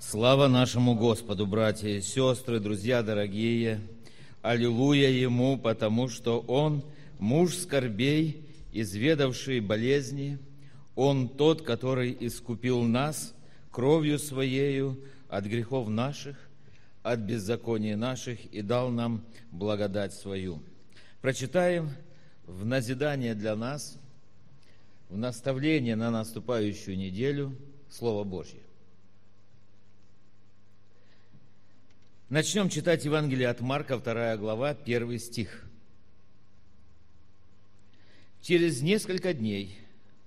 Слава нашему Господу, братья и сестры, друзья дорогие! Аллилуйя Ему, потому что Он муж скорбей, изведавший болезни, Он тот, который искупил нас кровью Своею от грехов наших, от беззакония наших и дал нам благодать свою. Прочитаем в назидание для нас, в наставление на наступающую неделю Слово Божье. Начнем читать Евангелие от Марка, 2 глава, 1 стих. Через несколько дней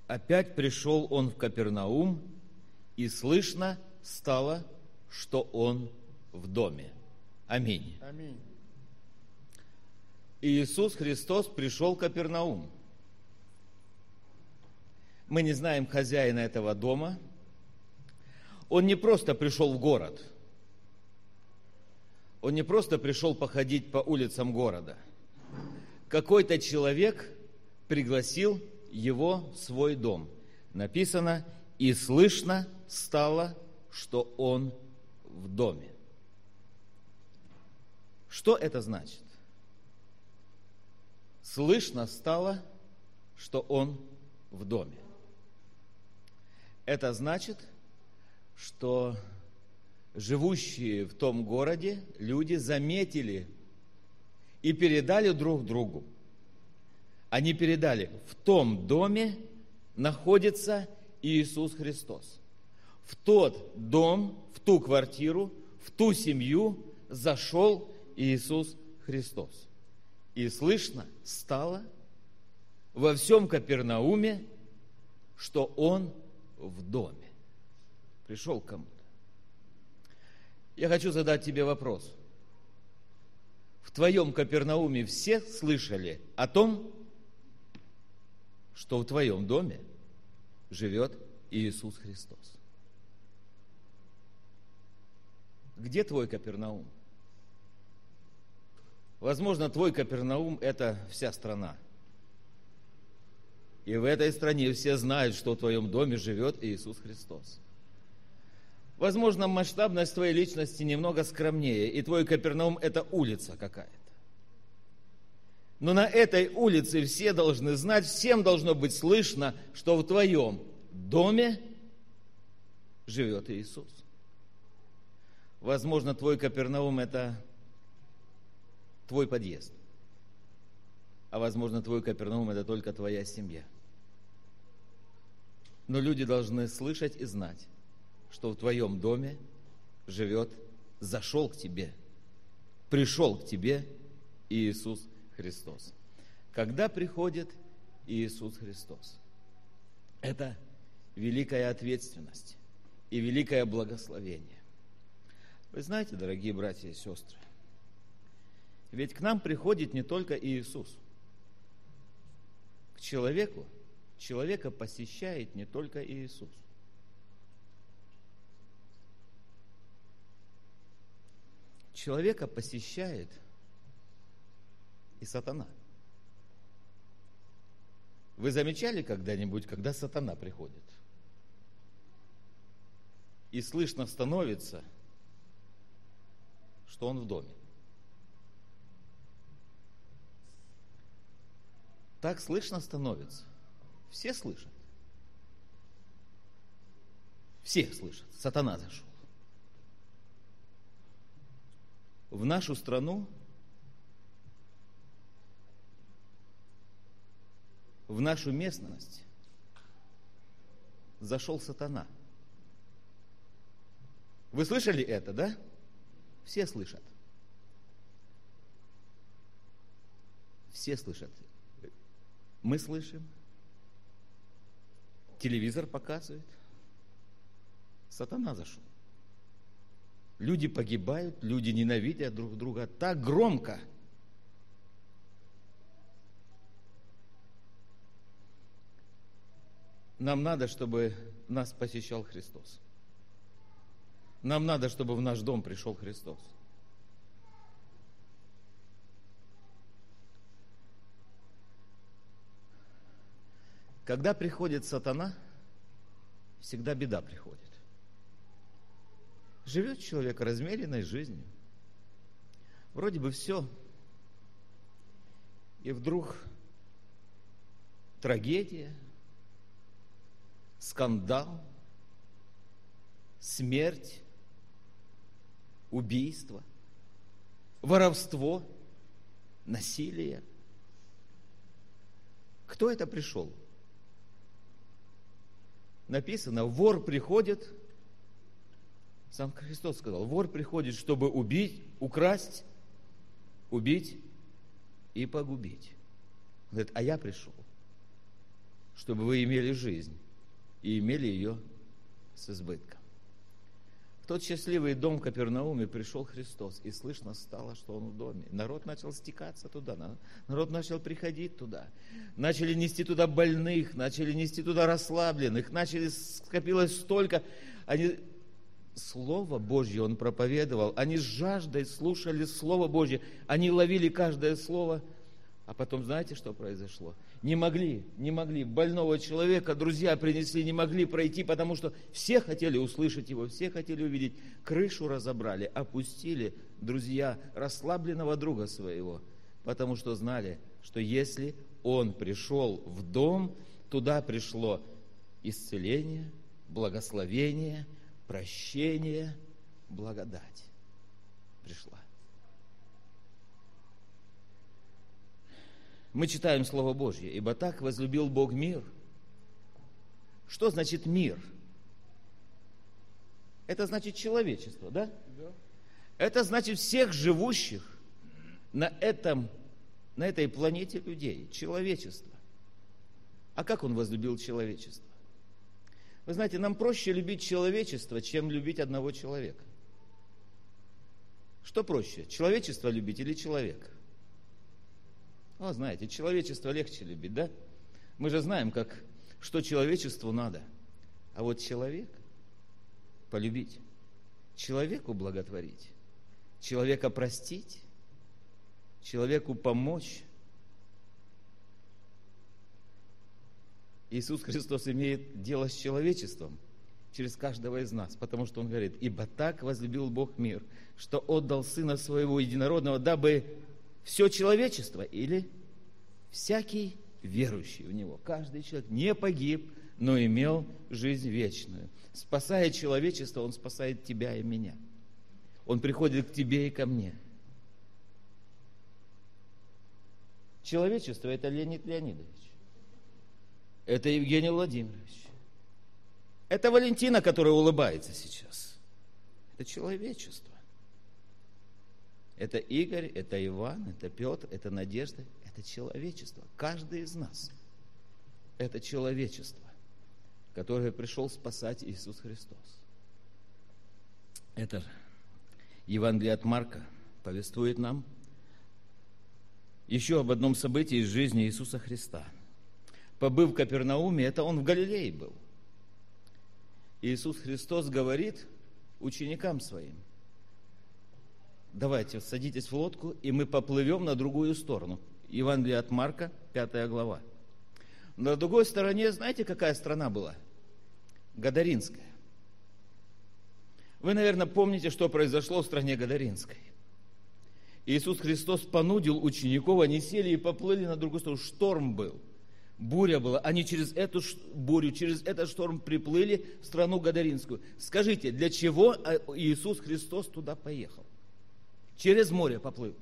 опять пришел он в Капернаум, и слышно стало, что он в доме. Аминь. Аминь. Иисус Христос пришел в Капернаум. Мы не знаем хозяина этого дома. Он не просто пришел в город – он не просто пришел походить по улицам города. Какой-то человек пригласил его в свой дом. Написано, и слышно стало, что он в доме. Что это значит? Слышно стало, что он в доме. Это значит, что живущие в том городе люди заметили и передали друг другу. Они передали, в том доме находится Иисус Христос. В тот дом, в ту квартиру, в ту семью зашел Иисус Христос. И слышно стало во всем Капернауме, что Он в доме. Пришел к кому-то. Я хочу задать тебе вопрос. В твоем Капернауме все слышали о том, что в твоем доме живет Иисус Христос? Где твой Капернаум? Возможно, твой Капернаум – это вся страна. И в этой стране все знают, что в твоем доме живет Иисус Христос. Возможно, масштабность твоей личности немного скромнее, и твой Капернаум – это улица какая-то. Но на этой улице все должны знать, всем должно быть слышно, что в твоем доме живет Иисус. Возможно, твой Капернаум – это твой подъезд. А возможно, твой Капернаум – это только твоя семья. Но люди должны слышать и знать, что в твоем доме живет, зашел к тебе, пришел к тебе Иисус Христос. Когда приходит Иисус Христос? Это великая ответственность и великое благословение. Вы знаете, дорогие братья и сестры, ведь к нам приходит не только Иисус. К человеку, человека посещает не только Иисус. Человека посещает и сатана. Вы замечали когда-нибудь, когда сатана приходит? И слышно становится, что он в доме. Так слышно становится. Все слышат. Все слышат. Сатана зашел. В нашу страну, в нашу местность зашел сатана. Вы слышали это, да? Все слышат. Все слышат. Мы слышим. Телевизор показывает. Сатана зашел. Люди погибают, люди ненавидят друг друга так громко. Нам надо, чтобы нас посещал Христос. Нам надо, чтобы в наш дом пришел Христос. Когда приходит сатана, всегда беда приходит. Живет человек размеренной жизнью. Вроде бы все. И вдруг трагедия, скандал, смерть, убийство, воровство, насилие. Кто это пришел? Написано, вор приходит, сам Христос сказал, вор приходит, чтобы убить, украсть, убить и погубить. Он говорит, а я пришел, чтобы вы имели жизнь и имели ее с избытком. В тот счастливый дом Капернауме пришел Христос, и слышно стало, что Он в доме. Народ начал стекаться туда, народ начал приходить туда. Начали нести туда больных, начали нести туда расслабленных, начали, скопилось столько. Они Слово Божье Он проповедовал, они с жаждой слушали Слово Божье, они ловили каждое слово, а потом знаете, что произошло? Не могли, не могли. Больного человека друзья принесли, не могли пройти, потому что все хотели услышать его, все хотели увидеть. Крышу разобрали, опустили друзья расслабленного друга своего, потому что знали, что если он пришел в дом, туда пришло исцеление, благословение – прощение, благодать пришла. Мы читаем Слово Божье, ибо так возлюбил Бог мир. Что значит мир? Это значит человечество, да? да. Это значит всех живущих на, этом, на этой планете людей, человечество. А как он возлюбил человечество? Вы знаете, нам проще любить человечество, чем любить одного человека. Что проще, человечество любить или человека? О, знаете, человечество легче любить, да? Мы же знаем, как, что человечеству надо. А вот человек полюбить, человеку благотворить, человека простить, человеку помочь, Иисус Христос имеет дело с человечеством через каждого из нас, потому что Он говорит, ибо так возлюбил Бог мир, что отдал Сына Своего Единородного, дабы все человечество или всякий верующий в Него, каждый человек не погиб, но имел жизнь вечную. Спасая человечество, Он спасает тебя и меня. Он приходит к тебе и ко мне. Человечество – это Леонид Леонидович. Это Евгений Владимирович. Это Валентина, которая улыбается сейчас. Это человечество. Это Игорь, это Иван, это Петр, это Надежда, это человечество. Каждый из нас – это человечество, которое пришел спасать Иисус Христос. Это Евангелие от Марка повествует нам еще об одном событии из жизни Иисуса Христа – побыв в Капернауме, это он в Галилее был. Иисус Христос говорит ученикам своим, давайте садитесь в лодку, и мы поплывем на другую сторону. Евангелие от Марка, 5 глава. На другой стороне, знаете, какая страна была? Гадаринская. Вы, наверное, помните, что произошло в стране Гадаринской. Иисус Христос понудил учеников, они сели и поплыли на другую сторону. Шторм был – буря была. Они через эту бурю, через этот шторм приплыли в страну Гадаринскую. Скажите, для чего а, Иисус Христос туда поехал? Через море поплыл.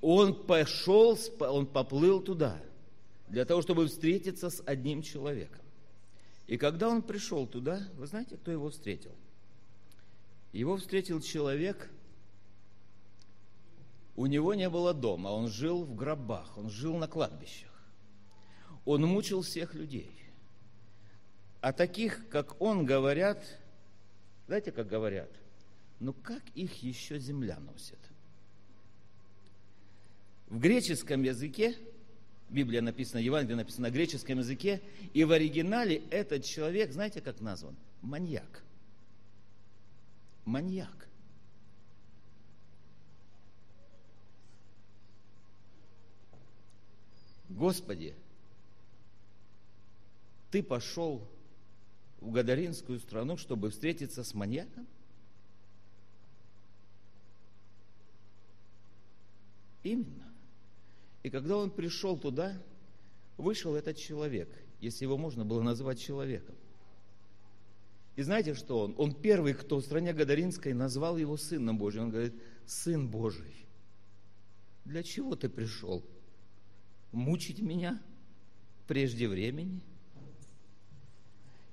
Он пошел, он поплыл туда, для того, чтобы встретиться с одним человеком. И когда он пришел туда, вы знаете, кто его встретил? Его встретил человек, у него не было дома, он жил в гробах, он жил на кладбищах. Он мучил всех людей. А таких, как он, говорят, знаете, как говорят, ну как их еще земля носит? В греческом языке, Библия написана, Евангелие написано на греческом языке, и в оригинале этот человек, знаете, как назван? Маньяк. Маньяк. Господи, ты пошел в Гадаринскую страну, чтобы встретиться с маньяком? Именно. И когда он пришел туда, вышел этот человек, если его можно было назвать человеком. И знаете, что он? Он первый, кто в стране Гадаринской назвал его Сыном Божьим. Он говорит, Сын Божий, для чего ты пришел? Мучить меня прежде времени?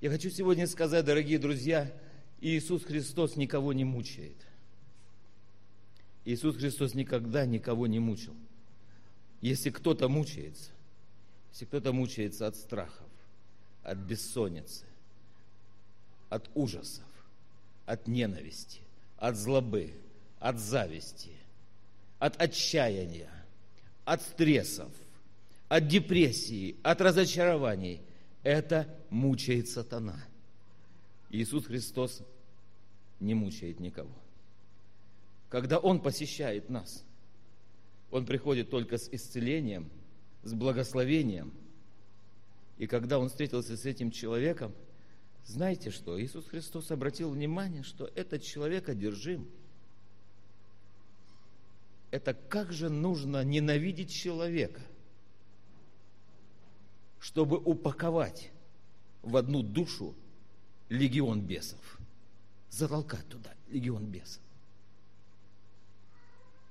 Я хочу сегодня сказать, дорогие друзья, Иисус Христос никого не мучает. Иисус Христос никогда никого не мучил. Если кто-то мучается, если кто-то мучается от страхов, от бессонницы, от ужасов, от ненависти, от злобы, от зависти, от отчаяния, от стрессов, от депрессии, от разочарований, это мучает сатана. Иисус Христос не мучает никого. Когда Он посещает нас, Он приходит только с исцелением, с благословением. И когда Он встретился с этим человеком, знаете что? Иисус Христос обратил внимание, что этот человек одержим. Это как же нужно ненавидеть человека, чтобы упаковать в одну душу легион бесов, затолкать туда легион бесов.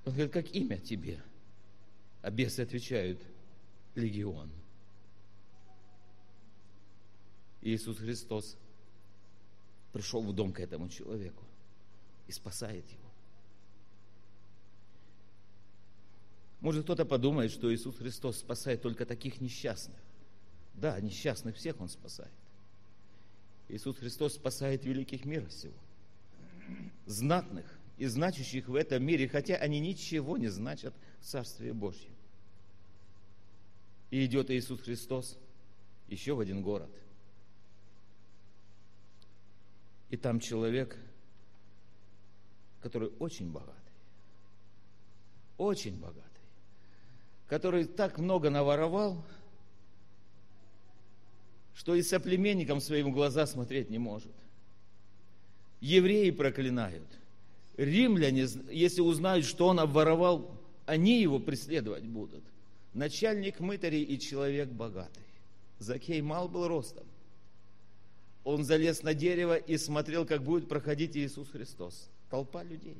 Он говорит, как имя тебе? А бесы отвечают, легион. Иисус Христос пришел в дом к этому человеку и спасает его. Может, кто-то подумает, что Иисус Христос спасает только таких несчастных. Да, несчастных всех Он спасает. Иисус Христос спасает великих мира сего. Знатных и значащих в этом мире, хотя они ничего не значат в Царстве Божьем. И идет Иисус Христос еще в один город – и там человек, который очень богатый, очень богатый, который так много наворовал, что и соплеменникам своим в глаза смотреть не может. Евреи проклинают. Римляне, если узнают, что он обворовал, они его преследовать будут. Начальник мытарей и человек богатый. Закей мал был ростом он залез на дерево и смотрел, как будет проходить Иисус Христос. Толпа людей.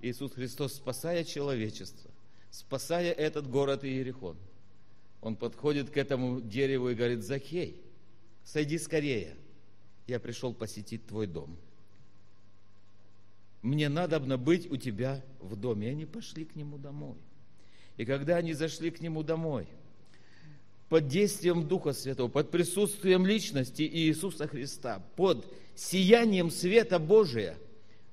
Иисус Христос, спасая человечество, спасая этот город Иерихон, он подходит к этому дереву и говорит, Захей, сойди скорее, я пришел посетить твой дом. Мне надо быть у тебя в доме. И они пошли к нему домой. И когда они зашли к нему домой – под действием Духа Святого, под присутствием личности Иисуса Христа, под сиянием света Божия.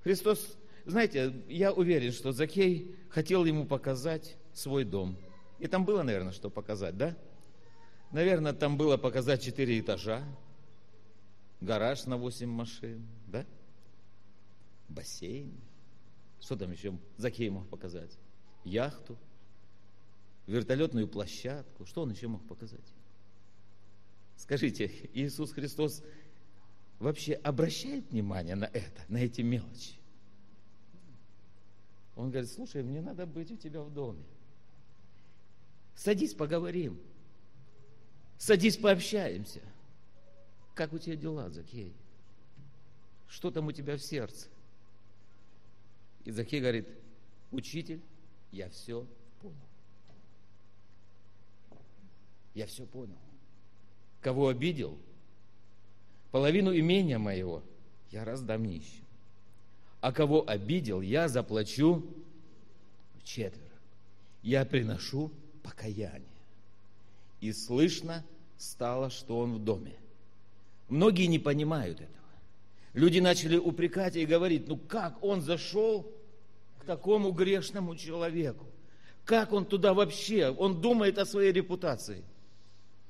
Христос, знаете, я уверен, что Закей хотел ему показать свой дом. И там было, наверное, что показать, да? Наверное, там было показать четыре этажа, гараж на восемь машин, да? Бассейн. Что там еще Закей мог показать? Яхту – вертолетную площадку. Что он еще мог показать? Скажите, Иисус Христос вообще обращает внимание на это, на эти мелочи? Он говорит, слушай, мне надо быть у тебя в доме. Садись, поговорим. Садись, пообщаемся. Как у тебя дела, Закей? Что там у тебя в сердце? И Закей говорит, учитель, я все понял. Я все понял. Кого обидел? Половину имения моего я раздам нищим. А кого обидел, я заплачу четверо. Я приношу покаяние. И слышно стало, что он в доме. Многие не понимают этого. Люди начали упрекать и говорить, ну как он зашел к такому грешному человеку? Как он туда вообще? Он думает о своей репутации –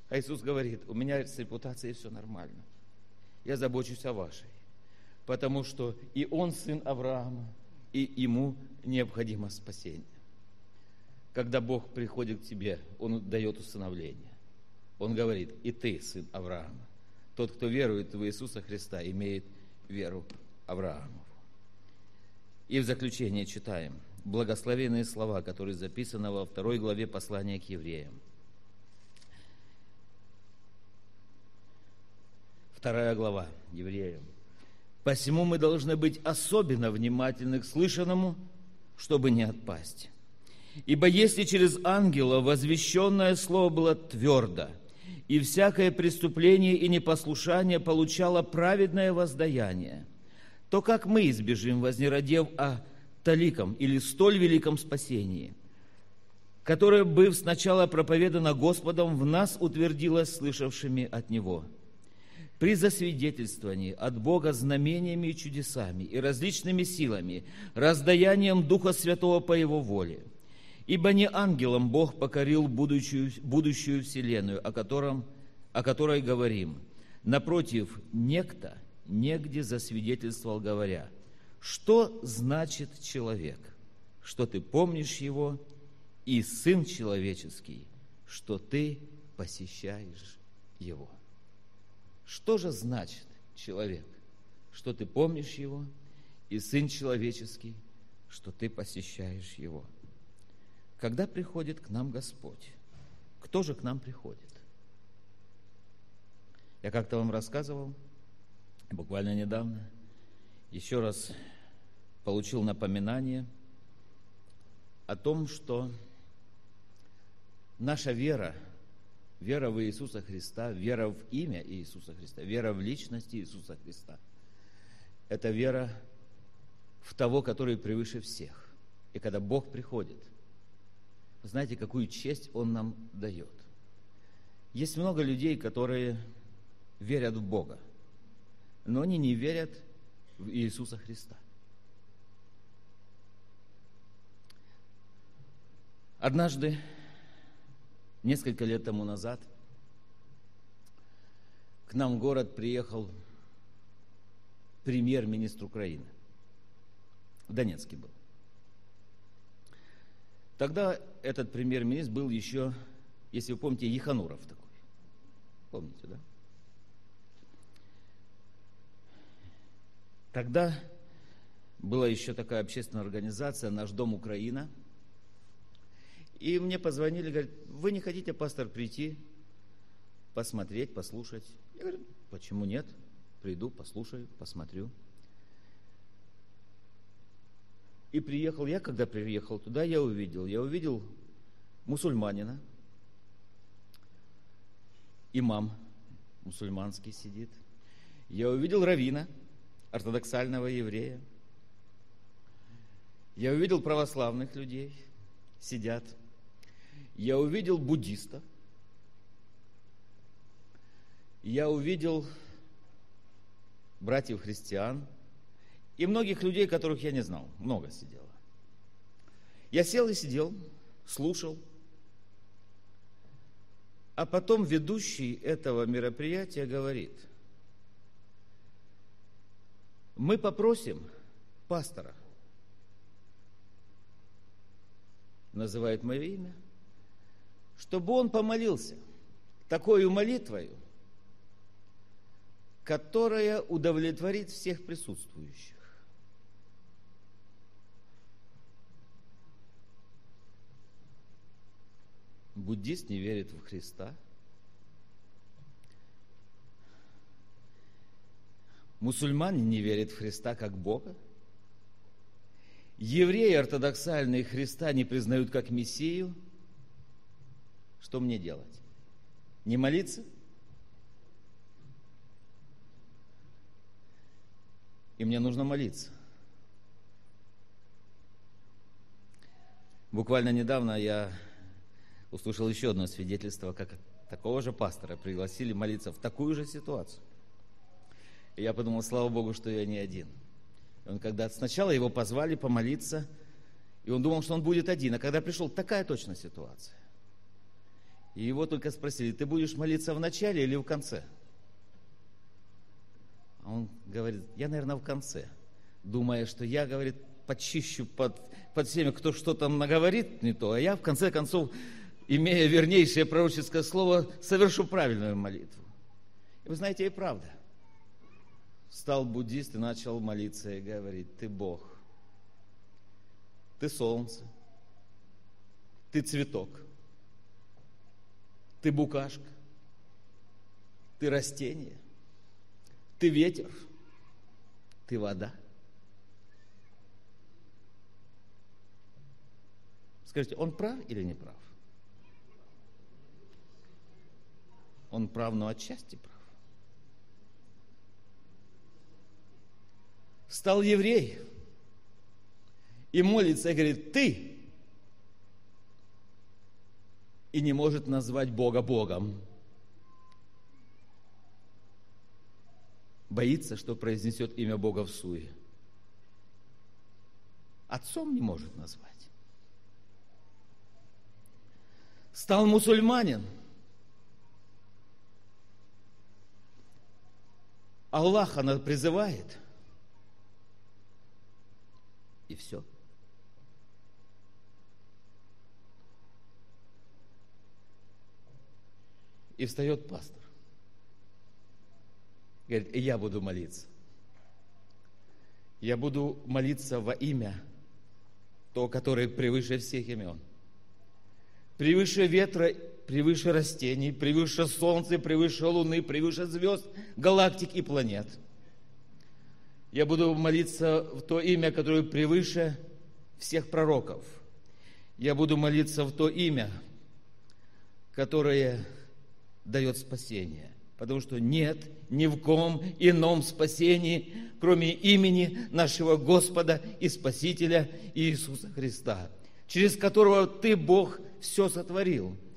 а Иисус говорит, у меня с репутацией все нормально. Я забочусь о вашей. Потому что и он сын Авраама, и ему необходимо спасение. Когда Бог приходит к тебе, Он дает усыновление. Он говорит, и ты сын Авраама. Тот, кто верует в Иисуса Христа, имеет веру Авраамову. И в заключение читаем благословенные слова, которые записаны во второй главе послания к евреям. Вторая глава евреям. Посему мы должны быть особенно внимательны к слышанному, чтобы не отпасть. Ибо если через ангела возвещенное слово было твердо, и всякое преступление и непослушание получало праведное воздаяние, то как мы избежим, вознеродев о таликом или столь великом спасении, которое, быв сначала проповедано Господом, в нас утвердилось слышавшими от Него – при засвидетельствовании от Бога знамениями и чудесами и различными силами, раздаянием Духа Святого по Его воле. Ибо не ангелам Бог покорил будущую, будущую вселенную, о, котором, о которой говорим. Напротив, некто негде засвидетельствовал, говоря, что значит человек, что ты помнишь его, и Сын Человеческий, что ты посещаешь его. Что же значит человек? Что ты помнишь его, и Сын Человеческий, что ты посещаешь его. Когда приходит к нам Господь? Кто же к нам приходит? Я как-то вам рассказывал, буквально недавно, еще раз получил напоминание о том, что наша вера – Вера в Иисуса Христа, вера в имя Иисуса Христа, вера в личность Иисуса Христа. Это вера в того, который превыше всех. И когда Бог приходит, знаете, какую честь Он нам дает. Есть много людей, которые верят в Бога, но они не верят в Иисуса Христа. Однажды Несколько лет тому назад к нам в город приехал премьер-министр Украины. В Донецке был. Тогда этот премьер-министр был еще, если вы помните, Ехануров такой. Помните, да? Тогда была еще такая общественная организация «Наш дом Украина», и мне позвонили, говорят, вы не хотите, пастор, прийти, посмотреть, послушать? Я говорю, почему нет? Приду, послушаю, посмотрю. И приехал. Я, когда приехал туда, я увидел, я увидел мусульманина, имам мусульманский сидит. Я увидел равина, ортодоксального еврея. Я увидел православных людей, сидят – я увидел буддистов, я увидел братьев христиан и многих людей, которых я не знал. Много сидело. Я сел и сидел, слушал. А потом ведущий этого мероприятия говорит, мы попросим пастора, называет мое имя – чтобы он помолился такой молитвою, которая удовлетворит всех присутствующих. Буддист не верит в Христа. Мусульмане не верят в Христа как Бога. Евреи ортодоксальные Христа не признают как Мессию – что мне делать? Не молиться? И мне нужно молиться. Буквально недавно я услышал еще одно свидетельство, как такого же пастора пригласили молиться в такую же ситуацию. И я подумал, слава Богу, что я не один. И он когда сначала его позвали помолиться, и он думал, что он будет один. А когда пришел, такая точно ситуация. И его только спросили, ты будешь молиться в начале или в конце? А он говорит, я, наверное, в конце. Думая, что я, говорит, почищу под, под всеми, кто что-то наговорит не то, а я, в конце концов, имея вернейшее пророческое слово, совершу правильную молитву. И вы знаете, и правда. Стал буддист и начал молиться и говорить, ты Бог, ты солнце, ты цветок, ты букашка, ты растение, ты ветер, ты вода. Скажите, он прав или не прав? Он прав, но отчасти прав. Стал еврей и молится и говорит, ты, и не может назвать Бога Богом. Боится, что произнесет имя Бога в суе. Отцом не может назвать. Стал мусульманин – Аллах она призывает. И все. И встает пастор. Говорит, и я буду молиться. Я буду молиться во имя то, которое превыше всех имен. Превыше ветра превыше растений, превыше солнца, превыше луны, превыше звезд, галактик и планет. Я буду молиться в то имя, которое превыше всех пророков. Я буду молиться в то имя, которое дает спасение. Потому что нет ни в ком ином спасении, кроме имени нашего Господа и Спасителя Иисуса Христа, через которого Ты, Бог, все сотворил –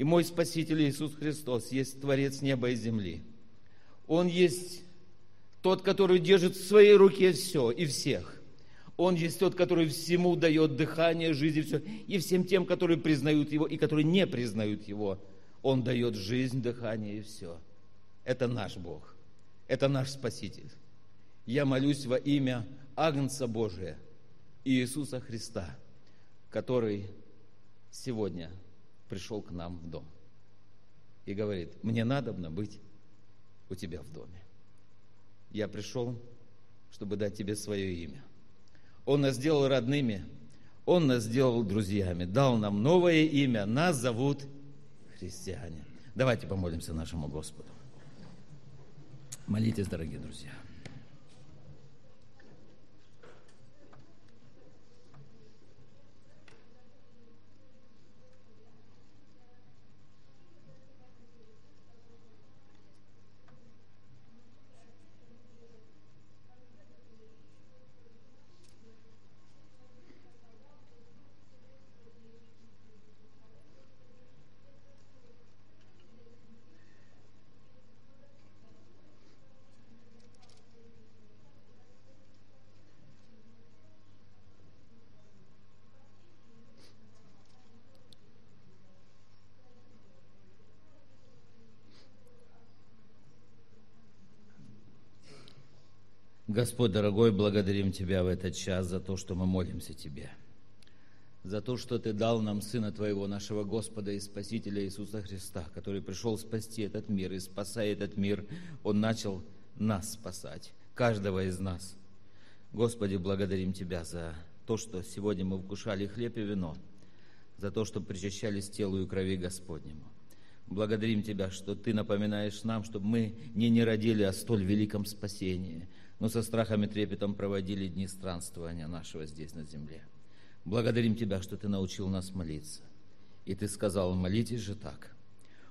и мой Спаситель Иисус Христос есть Творец неба и земли. Он есть тот, который держит в своей руке все и всех. Он есть тот, который всему дает дыхание, жизнь и все. И всем тем, которые признают Его и которые не признают Его, Он дает жизнь, дыхание и все. Это наш Бог. Это наш Спаситель. Я молюсь во имя Агнца Божия, Иисуса Христа, который сегодня пришел к нам в дом и говорит, мне надобно быть у тебя в доме. Я пришел, чтобы дать тебе свое имя. Он нас сделал родными, Он нас сделал друзьями, дал нам новое имя, нас зовут христиане. Давайте помолимся нашему Господу. Молитесь, дорогие друзья. Господь, дорогой, благодарим Тебя в этот час за то, что мы молимся Тебе. За то, что Ты дал нам Сына Твоего, нашего Господа и Спасителя Иисуса Христа, который пришел спасти этот мир. И спасая этот мир, Он начал нас спасать, каждого из нас. Господи, благодарим Тебя за то, что сегодня мы вкушали хлеб и вино, за то, что причащались телу и крови Господнему. Благодарим Тебя, что Ты напоминаешь нам, чтобы мы не не родили о столь великом спасении – но со страхом и трепетом проводили дни странствования нашего здесь на земле. Благодарим Тебя, что Ты научил нас молиться. И Ты сказал, молитесь же так.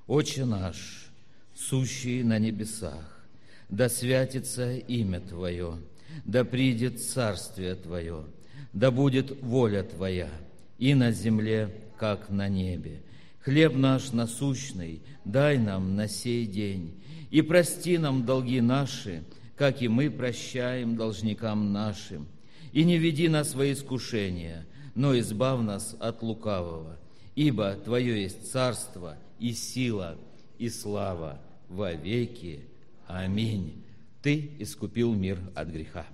«Отче наш, сущий на небесах, да святится имя Твое, да придет царствие Твое, да будет воля Твоя и на земле, как на небе. Хлеб наш насущный дай нам на сей день, и прости нам долги наши, как и мы прощаем должникам нашим. И не веди нас во искушение, но избав нас от лукавого, ибо Твое есть царство и сила и слава во веки. Аминь. Ты искупил мир от греха.